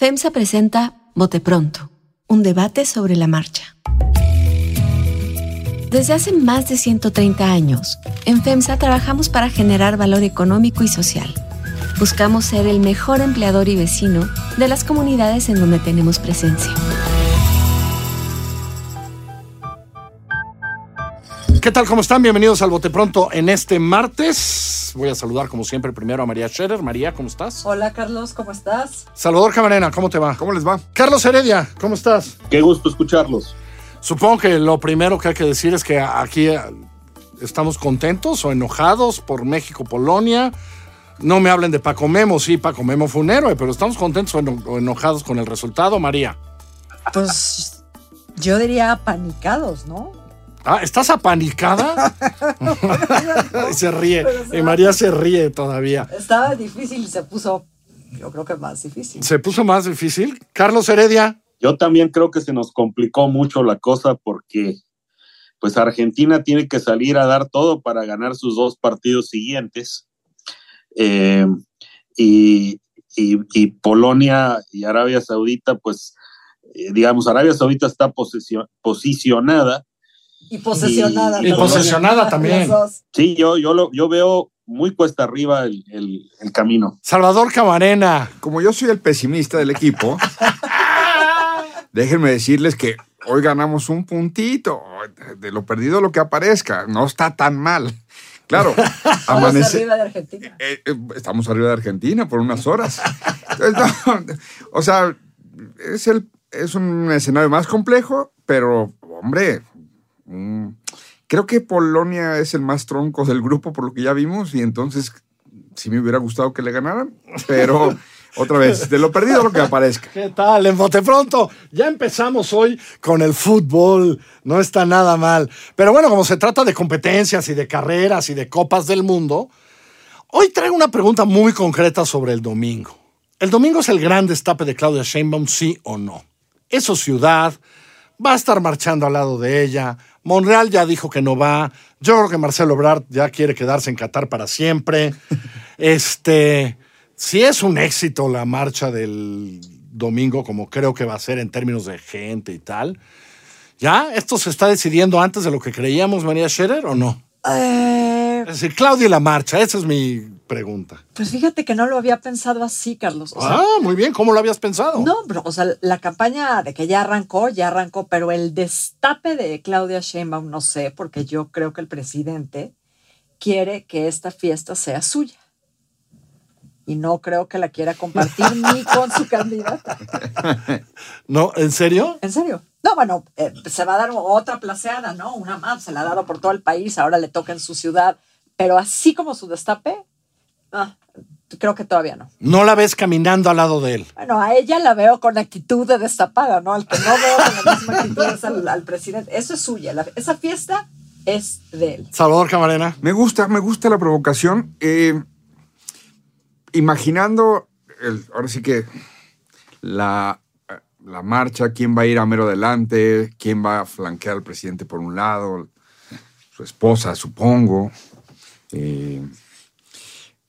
FEMSA presenta Bote Pronto, un debate sobre la marcha. Desde hace más de 130 años, en FEMSA trabajamos para generar valor económico y social. Buscamos ser el mejor empleador y vecino de las comunidades en donde tenemos presencia. ¿Qué tal? ¿Cómo están? Bienvenidos al Bote Pronto en este martes. Voy a saludar como siempre primero a María Scherer. María, ¿cómo estás? Hola Carlos, ¿cómo estás? Salvador Camarena, ¿cómo te va? ¿Cómo les va? Carlos Heredia, ¿cómo estás? Qué gusto escucharlos. Supongo que lo primero que hay que decir es que aquí eh, estamos contentos o enojados por México-Polonia. No me hablen de Paco Memo, sí, Paco Memo fue un héroe, pero estamos contentos o eno- o enojados con el resultado, María. Pues yo diría apanicados, ¿no? Ah, ¿estás apanicada? Y se ríe. Y María se ríe todavía. Estaba difícil y se puso, yo creo que más difícil. Se puso más difícil. Carlos Heredia. Yo también creo que se nos complicó mucho la cosa porque pues Argentina tiene que salir a dar todo para ganar sus dos partidos siguientes. Eh, y, y- y Polonia y Arabia Saudita, pues eh, digamos, Arabia Saudita está posicionada. Y posesionada. Y- posesionada también. Sí, yo, yo, lo, yo veo muy cuesta arriba el, el- el camino. Salvador Camarena. Como yo soy el pesimista del equipo, déjenme decirles que hoy ganamos un puntito. De lo perdido lo que aparezca. No está tan mal. Claro, amanece. arriba de Argentina. eh, eh, estamos arriba de Argentina por unas horas. Entonces, no, o sea, es, el, es un escenario más complejo, pero, hombre, mm, creo que Polonia es el más tronco del grupo por lo que ya vimos y entonces sí me hubiera gustado que le ganaran, pero otra vez, de lo perdido lo que aparezca. ¿Qué tal? En Bote Pronto. Ya empezamos hoy con el fútbol. No está nada mal. Pero bueno, como se trata de competencias y de carreras y de copas del mundo, hoy traigo una pregunta muy concreta sobre el domingo. ¿El domingo es el gran destape de Claudia Sheinbaum, sí o no? Es su ciudad, va a estar marchando al lado de ella. Monreal ya dijo que no va. Yo creo que Marcelo Ebrard ya quiere quedarse en Qatar para siempre. Este, si es un éxito la marcha del domingo, como creo que va a ser en términos de gente y tal, ¿ya esto se está decidiendo antes de lo que creíamos, María Scherer, o no? Eh, Es decir, Claudia y la marcha, esa es mi pregunta. pues fíjate que no lo había pensado así, Carlos. O sea, ah, muy bien, ¿cómo lo habías pensado? No, pero, o sea, la campaña de que ya arrancó, ya arrancó, pero el destape de Claudia Sheinbaum no sé, porque yo creo que el presidente quiere que esta fiesta sea suya. Y no creo que la quiera compartir ni con su candidata. ¿No? ¿En serio? ¿En serio? No, bueno, eh, se va a dar otra placeada, ¿no? Una más, se la ha dado por todo el país, ahora le toca en su ciudad. Pero así como su destape, ah, creo que todavía no. No la ves caminando al lado de él. Bueno, a ella la veo con actitud de destapada, ¿no? Al que no veo con la misma actitud es al, al presidente. Eso es suya. la- esa fiesta es de él. Salvador Camarena. Me gusta, me gusta la provocación. Eh, imaginando, el- ahora sí que la, la marcha, quién va a ir a mero adelante, quién va a flanquear al presidente por un lado, su esposa, supongo. Eh,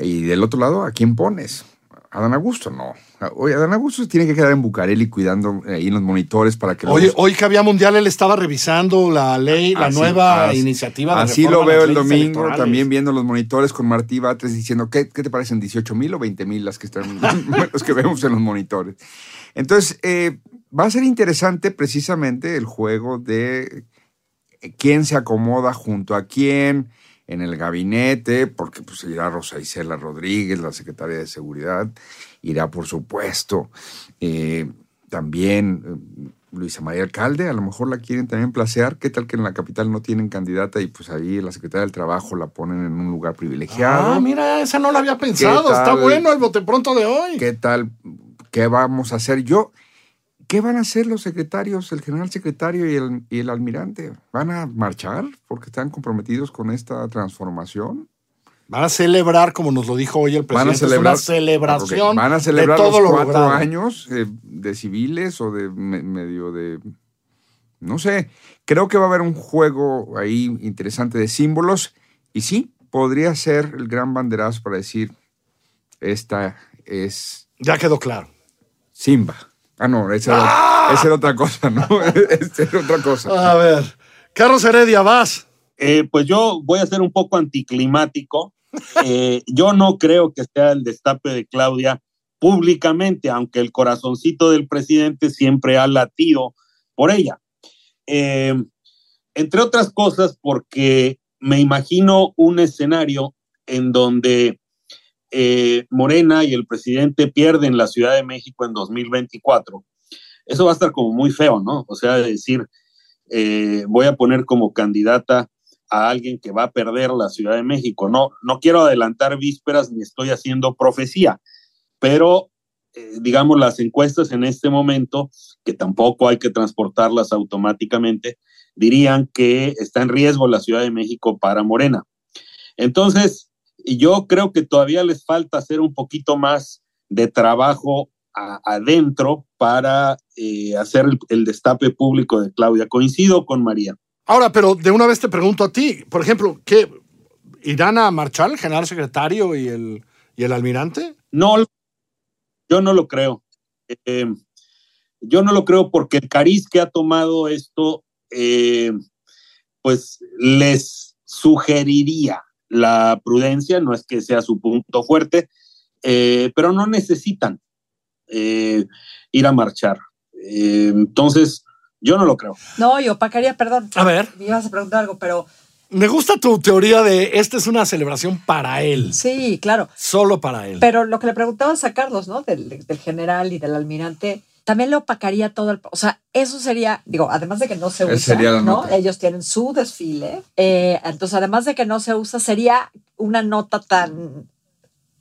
y del otro lado, ¿a quién pones? ¿Adán Augusto? No. Oye, Adán Augusto se tiene que quedar en Bucareli cuidando ahí en los monitores para que... Oye, los- hoy que había mundial, él estaba revisando la ley, la Así- nueva así- iniciativa de Así reforma lo veo el domingo, electorales. también viendo los monitores con Martí Batres diciendo, ¿qué, qué te parecen? ¿18 mil o 20 mil las que están, los que vemos en los monitores? Entonces, eh, va a ser interesante precisamente el juego de quién se acomoda junto a quién en el gabinete, porque pues irá Rosa Isela Rodríguez, la secretaria de Seguridad, irá por supuesto eh, también eh, Luisa María Alcalde, a lo mejor la quieren también placear, qué tal que en la capital no tienen candidata y pues ahí la secretaria del Trabajo la ponen en un lugar privilegiado. Ah, mira, esa no la había pensado. ¿Qué Está bueno el bote pronto de hoy. ¿Qué tal? ¿Qué vamos a hacer? Yo, ¿qué van a hacer los secretarios, el general secretario y el, y el almirante? ¿Van a marchar porque están comprometidos con esta transformación? Van a celebrar, como nos lo dijo hoy el Van a presidente, celebrar, es una celebración van a celebrar de todo los lo cuatro años eh, de civiles o de me- medio de no sé. Creo que va a haber un juego ahí interesante de símbolos y sí podría ser el gran banderazo para decir esta es Ya quedó claro. Simba. Ah, no, esa era, ¡Ah! esa era otra cosa, ¿no? esa era otra cosa. A ver, Carlos Heredia, vas. Eh, pues yo voy a ser un poco anticlimático. Eh, yo no creo que sea el destape de Claudia públicamente, aunque el corazoncito del presidente siempre ha latido por ella. Eh, entre otras cosas, porque me imagino un escenario en donde eh, Morena y el presidente pierden la Ciudad de México en 2024. Eso va a estar como muy feo, ¿no? O sea, decir, eh, voy a poner como candidata a alguien que va a perder la Ciudad de México. No, no quiero adelantar vísperas ni estoy haciendo profecía, pero eh, digamos las encuestas en este momento, que tampoco hay que transportarlas automáticamente, dirían que está en riesgo la Ciudad de México para Morena. Entonces, yo creo que todavía les falta hacer un poquito más de trabajo a, adentro para eh, hacer el, el destape público de Claudia. Coincido con María. Ahora, pero de una vez te pregunto a ti, por ejemplo, ¿qué? ¿Irán a marchar el general secretario y el, y el almirante? No, yo no lo creo. Eh, yo no lo creo porque el cariz que ha tomado esto, eh, pues les sugeriría la prudencia, no es que sea su punto fuerte, eh, pero no necesitan eh, ir a marchar. Eh, entonces, yo no lo creo. No, yo opacaría, perdón. A ver. Me ibas a preguntar algo, pero Me gusta tu teoría de esta es una celebración para él, sí, claro. solo para él. Pero lo que le preguntabas a Carlos, ¿no? Del, del general y del almirante, también le opacaría todo el. O sea, eso sería, digo, además de que no se usa, sería la ¿no? nota. Ellos tienen su desfile. eh, entonces, además de que no se usa, sería una nota tan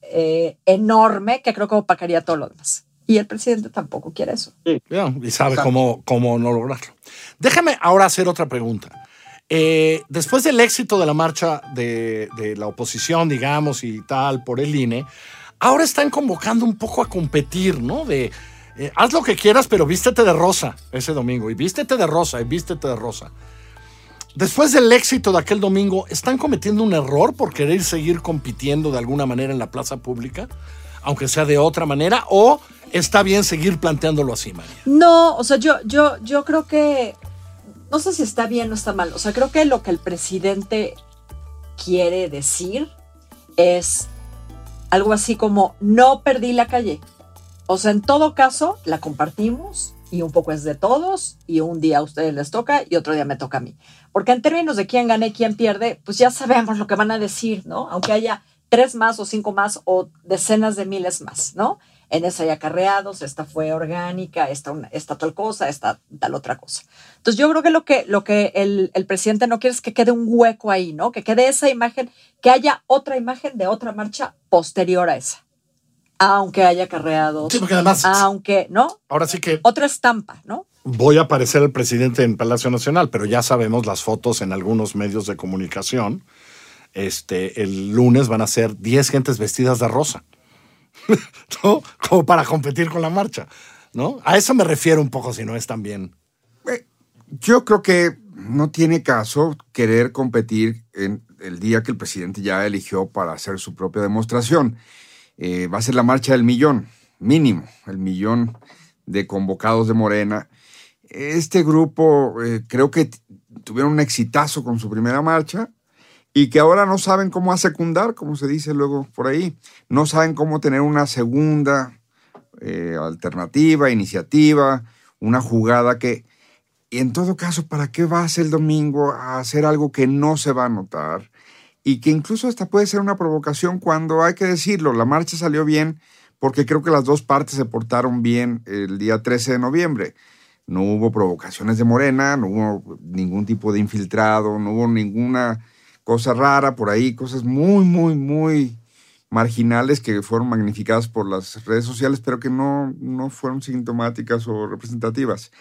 eh, enorme que creo que opacaría todo lo demás. Y el presidente tampoco quiere eso. Ya, y sabe cómo, cómo no lograrlo. Déjame ahora hacer otra pregunta. Eh, después del éxito de la marcha de, de la oposición, digamos, y tal, por el INE, ahora están convocando un poco a competir, ¿no? De eh, haz lo que quieras, pero vístete de rosa ese domingo, y vístete de rosa, y vístete de rosa. Después del éxito de aquel domingo, ¿están cometiendo un error por querer seguir compitiendo de alguna manera en la plaza pública? Aunque sea de otra manera, o está bien seguir planteándolo así, María. No, o sea, yo, yo, yo creo que. No sé si está bien o está mal. O sea, creo que lo que el presidente quiere decir es algo así como: no perdí la calle. O en todo caso, la compartimos y un poco es de todos y un día a ustedes les toca y otro día me toca a mí. Porque en términos de quién gana y quién pierde, pues ya sabemos lo que van a decir, ¿no? Aunque haya tres más o cinco más o decenas de miles más, ¿no? En esa hay acarreados, esta fue orgánica, esta, esta tal cosa, esta tal otra cosa. Entonces yo creo que lo que, lo que el, el presidente no quiere es que quede un hueco ahí, ¿no? Que quede esa imagen, que haya otra imagen de otra marcha posterior a esa. Aunque haya acarreados, Sí, porque además, aunque, ¿no? ahora sí que Otra estampa, ¿no? voy a aparecer el presidente en Palacio Nacional, pero ya sabemos las fotos en algunos medios de comunicación. Este, el lunes van a ser 10 gentes vestidas de rosa, ¿no? Como para competir con la marcha, ¿no? A eso me refiero un poco, si no es también. Yo creo que no tiene caso querer competir en el día que el presidente ya eligió para hacer su propia demostración. Eh, va a ser la marcha del millón, mínimo, el millón de convocados de Morena. Este grupo eh, creo que tuvieron un exitazo con su primera marcha y que ahora no saben cómo a secundar, como se dice luego por ahí. No saben cómo tener una segunda eh, alternativa, iniciativa, una jugada que, y en todo caso, ¿para qué vas el domingo a hacer algo que no se va a notar? Y que incluso hasta puede ser una provocación cuando hay que decirlo, la marcha salió bien porque creo que las dos partes se portaron bien el día 13 de noviembre. No hubo provocaciones de Morena, no hubo ningún tipo de infiltrado, no hubo ninguna cosa rara por ahí, cosas muy, muy, muy marginales que fueron magnificadas por las redes sociales, pero que no, no fueron sintomáticas o representativas.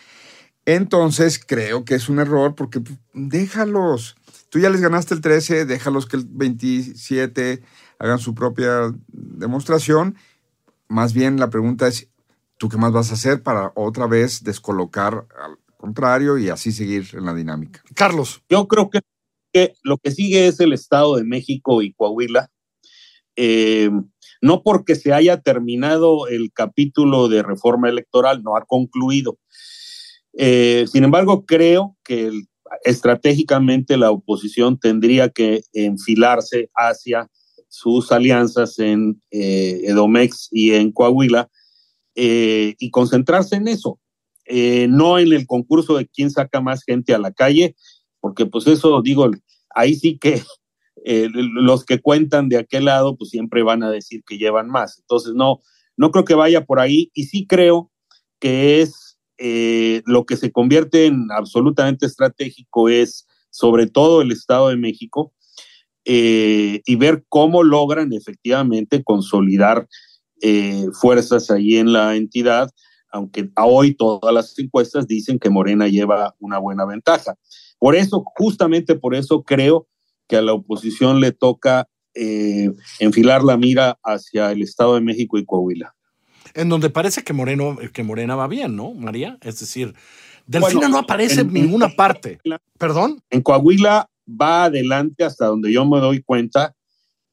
Entonces creo que es un error porque pues, déjalos. Tú ya les ganaste el 13, déjalos que el 27 hagan su propia demostración. Más bien la pregunta es, ¿tú qué más vas a hacer para otra vez descolocar al contrario y así seguir en la dinámica? Carlos, Yo creo que, que lo que sigue es el Estado de México y Coahuila. Eh, no porque se haya terminado el capítulo de reforma electoral, no ha concluido. Eh, sin embargo, creo que estratégicamente la oposición tendría que enfilarse hacia sus alianzas en eh, Edomex y en Coahuila eh, y concentrarse en eso, no en el concurso de quién saca más gente a la calle, porque pues eso digo, ahí sí que eh, los que cuentan de aquel lado, pues siempre van a decir que llevan más. Entonces, no, no creo que vaya por ahí y sí creo que es eh, lo que se convierte en absolutamente estratégico es sobre todo el Estado de México eh, y ver cómo logran efectivamente consolidar fuerzas ahí en la entidad, aunque hoy todas las encuestas dicen que Morena lleva una buena ventaja. Por eso, justamente por eso creo que a la oposición le toca eh, enfilar la mira hacia el Estado de México y Coahuila. En donde parece que, Moreno, que Morena va bien, ¿no, María? Es decir, Delfina no aparece en, ninguna parte. ¿Perdón? En Coahuila va adelante hasta donde yo me doy cuenta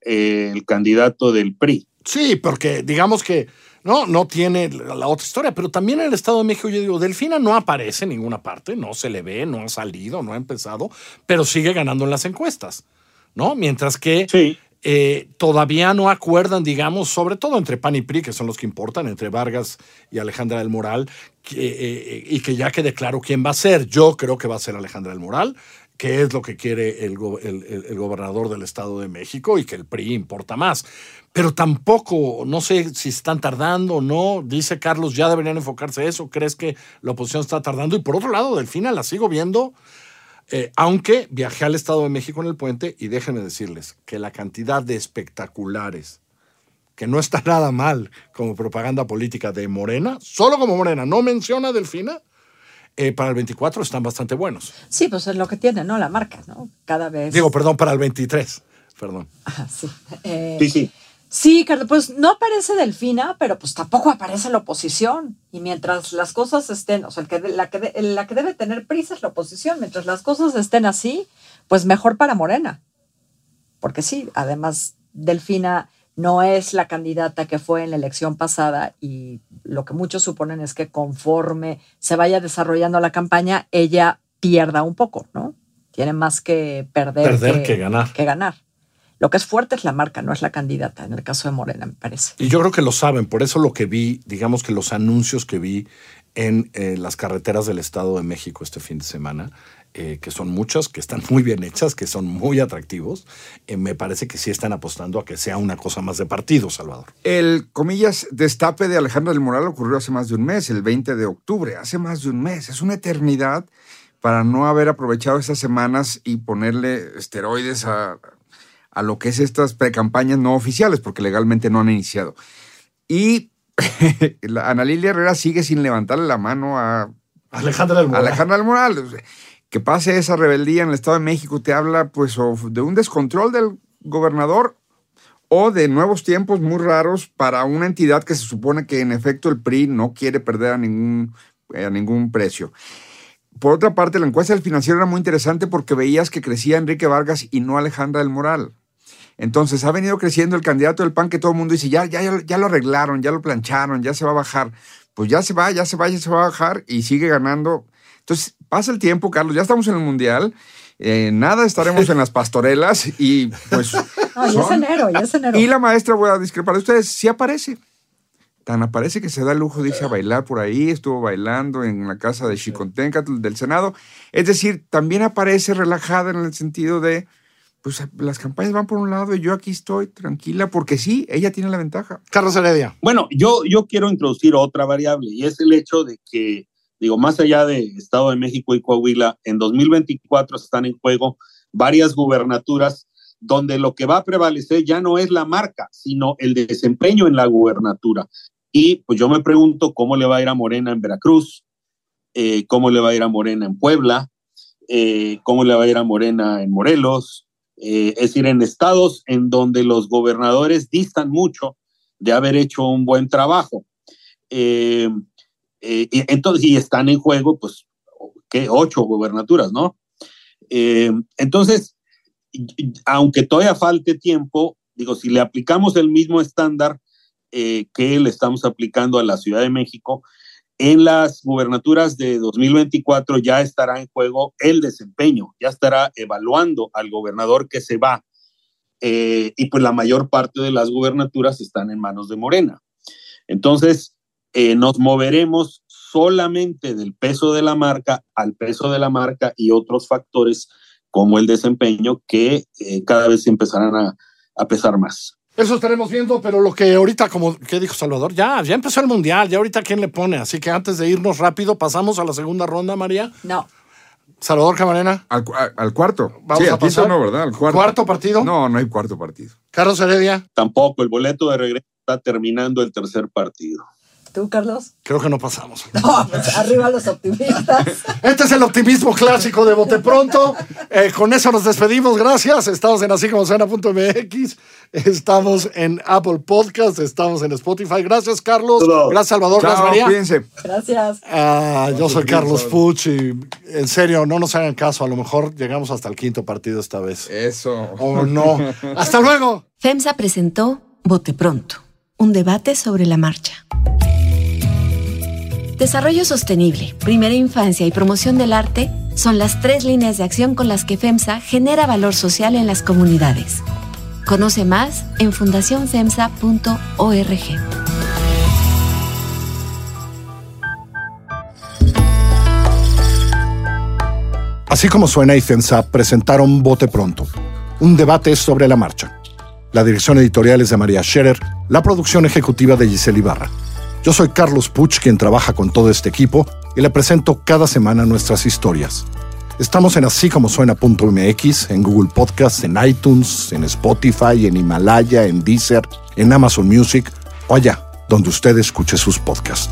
eh, el candidato del PRI. Sí, porque digamos que no, no tiene la otra historia, pero también en el Estado de México yo digo, Delfina no aparece en ninguna parte, no se le ve, no ha salido, no ha empezado, pero sigue ganando en las encuestas, ¿no? Mientras que eh, todavía no acuerdan, digamos, sobre todo entre PAN y PRI, que son los que importan, entre Vargas y Alejandra del Moral, eh, y que ya quede claro quién va a ser. Yo creo que va a ser Alejandra del Moral, que es lo que quiere el, el, gobernador del Estado de México y que el PRI importa más pero tampoco, no sé si están tardando o no. Dice Carlos, ya deberían enfocarse eso. ¿Crees que la oposición está tardando? Y por otro lado, Delfina la sigo viendo, eh, aunque viajé al Estado de México en el puente y déjenme decirles que la cantidad de espectaculares, que no está nada mal como propaganda política de Morena, solo como Morena, no menciona Delfina, eh, para el 24 están bastante buenos. Sí, pues es lo que tiene, ¿no? La marca, ¿no? Cada vez. Digo, perdón, para el 23. Perdón. sí. Eh, sí, sí. Sí, Carlos, pues no aparece Delfina, pero pues tampoco aparece la oposición. Y mientras las cosas estén, o sea, el que, la, que, la que debe tener prisa es la oposición. Mientras las cosas estén así, pues mejor para Morena. Porque sí, además, Delfina no es la candidata que fue en la elección pasada y lo que muchos suponen es que conforme se vaya desarrollando la campaña, ella pierda un poco, ¿no? Tiene más que perder, perder que ganar. Que ganar. Lo que es fuerte es la marca, no es la candidata, en el caso de Morena, me parece. Y yo creo que lo saben, por eso lo que vi, digamos que los anuncios que vi en eh, las carreteras del Estado de México este fin de semana, eh, que son muchas, que están muy bien hechas, que son muy atractivos, eh, me parece que sí están apostando a que sea una cosa más de partido, Salvador. El, comillas, destape de Alejandro del Moral ocurrió hace más de un mes, el 20 de octubre, hace más de un mes, es una eternidad para no haber aprovechado esas semanas y ponerle esteroides a a lo que es estas precampañas no oficiales, porque legalmente no han iniciado. Y Ana Lilia Herrera sigue sin levantarle la mano a Alejandra del Moral. Alejandra del Moral. Que pase esa rebeldía en el Estado de México te habla pues de un descontrol del gobernador o de nuevos tiempos muy raros para una entidad que se supone que en efecto el PRI no quiere perder a ningún, a ningún precio. Por otra parte, la encuesta del financiero era muy interesante porque veías que crecía Enrique Vargas y no Alejandra del Moral. Entonces ha venido creciendo el candidato del PAN que todo el mundo dice, ya, ya, ya lo arreglaron, ya lo plancharon, ya se va a bajar. Pues ya se va, ya se va, ya se va a bajar y sigue ganando. Entonces pasa el tiempo, Carlos, ya estamos en el Mundial. Eh, nada, estaremos en las pastorelas y pues... ya es enero, ya es enero. Y la maestra, voy a discrepar de ustedes, sí aparece. Tan aparece que se da el lujo, dice, a bailar por ahí, estuvo bailando en la casa de Chicontencatl del Senado. Es decir, también aparece relajada en el sentido de, pues las campañas van por un lado y yo aquí estoy tranquila porque sí, ella tiene la ventaja. Carlos Heredia. Bueno, yo, yo quiero introducir otra variable y es el hecho de que, digo, más allá de Estado de México y Coahuila, en 2024 están en juego varias gubernaturas donde lo que va a prevalecer ya no es la marca, sino el desempeño en la gubernatura. Y pues yo me pregunto cómo le va a ir a Morena en Veracruz, eh, cómo le va a ir a Morena en Puebla, eh, cómo le va a ir a Morena en Morelos, eh, es decir, en estados en donde los gobernadores distan mucho de haber hecho un buen trabajo. Y, entonces, y están en juego, pues, ¿qué? Ocho gobernaturas, ¿no? entonces, aunque todavía falte tiempo, digo, si le aplicamos el mismo estándar eh, que le estamos aplicando a la Ciudad de México, en las gubernaturas de 2024 ya estará en juego el desempeño, ya estará evaluando al gobernador que se va. Eh, y pues la mayor parte de las gubernaturas están en manos de Morena. Entonces, eh, nos moveremos solamente del peso de la marca al peso de la marca y otros factores como el desempeño que cada vez empezarán a, a pesar más. Eso estaremos viendo, pero lo que ahorita, como ¿qué dijo Salvador, ya, ya empezó el mundial, ya ahorita quién le pone. Así que antes de irnos rápido, pasamos a la segunda ronda, María. No. Salvador Camarena. Al, al cuarto. Vamos sí, a pasar. no, ¿verdad? Al cuarto. ¿Cuarto partido? No, no hay cuarto partido. Carlos Heredia. Tampoco, el boleto de regreso está terminando el tercer partido. ¿Tú, Carlos? Creo que no pasamos. No, pues arriba los optimistas. Este es el optimismo clásico de Bote Pronto. Eh, con eso nos despedimos. Gracias. Estamos en así como suena.mx. Estamos en Apple Podcast. Estamos en Spotify. Gracias, Carlos. Todo. Gracias, Salvador. Chao, Gracias, María. cuídense. Gracias. Ah, yo soy Carlos Puch y en serio, no nos hagan caso. A lo mejor llegamos hasta el quinto partido esta vez. Eso. O no. Hasta luego. FEMSA presentó Bote Pronto, un debate sobre la marcha. Desarrollo sostenible, primera infancia y promoción del arte son las tres líneas de acción con las que FEMSA genera valor social en las comunidades. Conoce más en fundacionfemsa.org. Así como suena y FEMSA presentaron Bote Pronto, un debate sobre la marcha. La dirección editorial es de María Scherer, la producción ejecutiva de Giselle Ibarra. Yo soy Carlos Puch, quien trabaja con todo este equipo, y le presento cada semana nuestras historias. Estamos en así como suena.mx, en Google Podcast, en iTunes, en Spotify, en Himalaya, en Deezer, en Amazon Music o allá donde usted escuche sus podcasts.